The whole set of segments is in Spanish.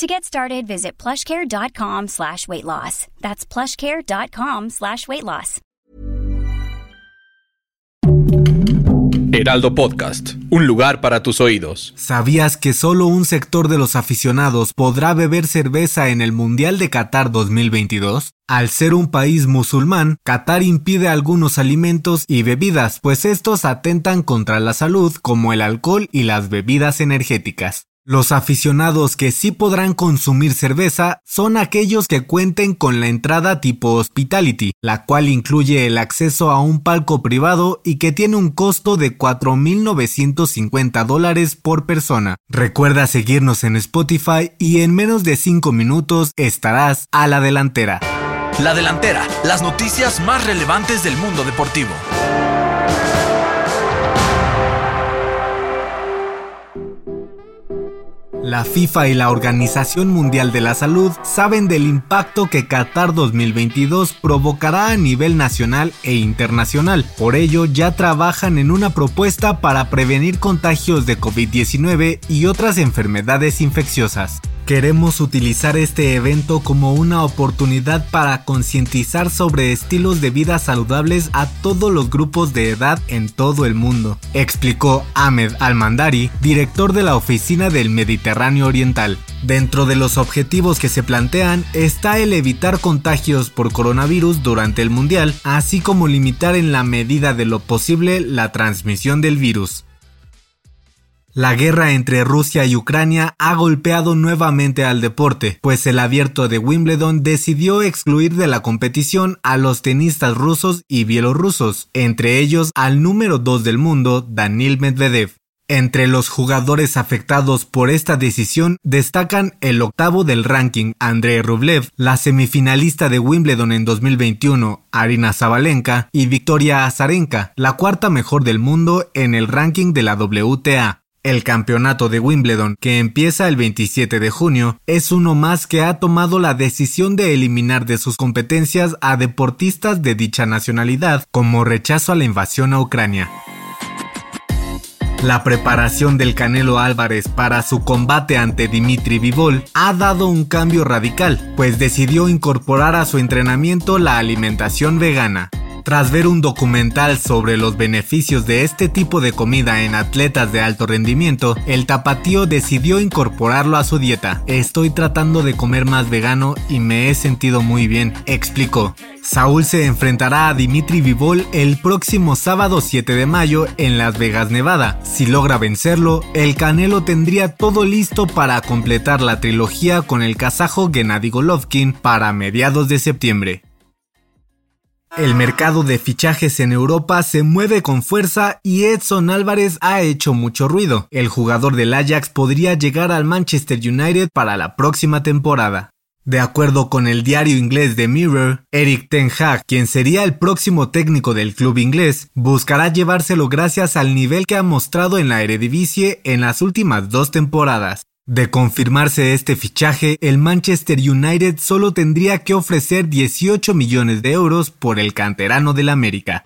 To get started, visit plushcare.com slash weight loss. That's plushcare.com slash weight loss. Heraldo Podcast, un lugar para tus oídos. ¿Sabías que solo un sector de los aficionados podrá beber cerveza en el Mundial de Qatar 2022? Al ser un país musulmán, Qatar impide algunos alimentos y bebidas, pues estos atentan contra la salud, como el alcohol y las bebidas energéticas. Los aficionados que sí podrán consumir cerveza son aquellos que cuenten con la entrada tipo hospitality, la cual incluye el acceso a un palco privado y que tiene un costo de 4.950 dólares por persona. Recuerda seguirnos en Spotify y en menos de 5 minutos estarás a la delantera. La delantera, las noticias más relevantes del mundo deportivo. La FIFA y la Organización Mundial de la Salud saben del impacto que Qatar 2022 provocará a nivel nacional e internacional. Por ello, ya trabajan en una propuesta para prevenir contagios de COVID-19 y otras enfermedades infecciosas. Queremos utilizar este evento como una oportunidad para concientizar sobre estilos de vida saludables a todos los grupos de edad en todo el mundo, explicó Ahmed Al-Mandari, director de la Oficina del Mediterráneo Oriental. Dentro de los objetivos que se plantean está el evitar contagios por coronavirus durante el Mundial, así como limitar en la medida de lo posible la transmisión del virus. La guerra entre Rusia y Ucrania ha golpeado nuevamente al deporte, pues el abierto de Wimbledon decidió excluir de la competición a los tenistas rusos y bielorrusos, entre ellos al número 2 del mundo, Daniil Medvedev. Entre los jugadores afectados por esta decisión destacan el octavo del ranking Andrei Rublev, la semifinalista de Wimbledon en 2021 Arina Zabalenka y Victoria Azarenka, la cuarta mejor del mundo en el ranking de la WTA. El campeonato de Wimbledon, que empieza el 27 de junio, es uno más que ha tomado la decisión de eliminar de sus competencias a deportistas de dicha nacionalidad como rechazo a la invasión a Ucrania. La preparación del Canelo Álvarez para su combate ante Dimitri Vivol ha dado un cambio radical, pues decidió incorporar a su entrenamiento la alimentación vegana. Tras ver un documental sobre los beneficios de este tipo de comida en atletas de alto rendimiento, el tapatío decidió incorporarlo a su dieta. Estoy tratando de comer más vegano y me he sentido muy bien, explicó. Saúl se enfrentará a Dimitri Vivol el próximo sábado 7 de mayo en Las Vegas, Nevada. Si logra vencerlo, el Canelo tendría todo listo para completar la trilogía con el kazajo Gennady Golovkin para mediados de septiembre. El mercado de fichajes en Europa se mueve con fuerza y Edson Álvarez ha hecho mucho ruido. El jugador del Ajax podría llegar al Manchester United para la próxima temporada. De acuerdo con el diario inglés The Mirror, Eric Ten Hag, quien sería el próximo técnico del club inglés, buscará llevárselo gracias al nivel que ha mostrado en la Eredivisie en las últimas dos temporadas. De confirmarse este fichaje, el Manchester United solo tendría que ofrecer 18 millones de euros por el canterano del América.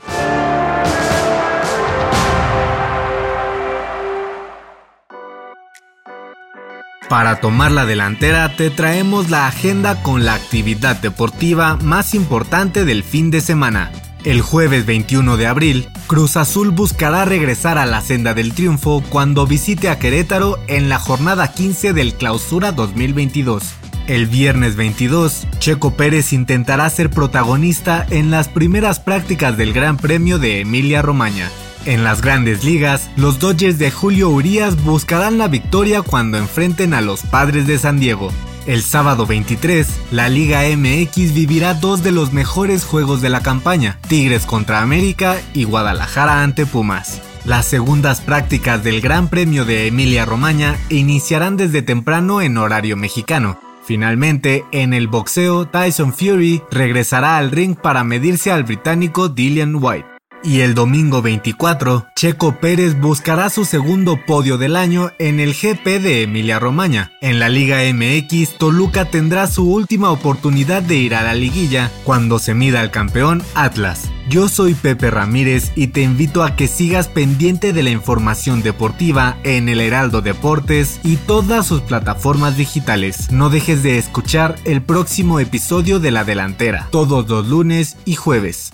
Para tomar la delantera te traemos la agenda con la actividad deportiva más importante del fin de semana. El jueves 21 de abril, Cruz Azul buscará regresar a la senda del triunfo cuando visite a Querétaro en la jornada 15 del Clausura 2022. El viernes 22, Checo Pérez intentará ser protagonista en las primeras prácticas del Gran Premio de Emilia Romagna. En las grandes ligas, los Dodgers de Julio Urias buscarán la victoria cuando enfrenten a los Padres de San Diego. El sábado 23, la Liga MX vivirá dos de los mejores juegos de la campaña, Tigres contra América y Guadalajara ante Pumas. Las segundas prácticas del Gran Premio de Emilia Romagna iniciarán desde temprano en horario mexicano. Finalmente, en el boxeo, Tyson Fury regresará al ring para medirse al británico Dillian White. Y el domingo 24, Checo Pérez buscará su segundo podio del año en el GP de Emilia Romagna. En la Liga MX, Toluca tendrá su última oportunidad de ir a la liguilla cuando se mida al campeón Atlas. Yo soy Pepe Ramírez y te invito a que sigas pendiente de la información deportiva en el Heraldo Deportes y todas sus plataformas digitales. No dejes de escuchar el próximo episodio de La Delantera, todos los lunes y jueves.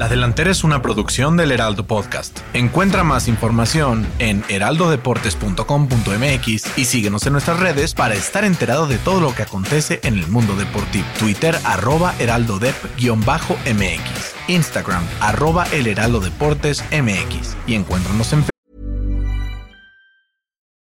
La Delantera es una producción del Heraldo Podcast. Encuentra más información en heraldodeportes.com.mx y síguenos en nuestras redes para estar enterado de todo lo que acontece en el mundo deportivo. Twitter arroba heraldodep-mx, Instagram arroba heraldo deportes mx y encuéntranos en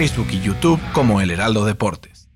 Facebook y YouTube como El Heraldo Deportes.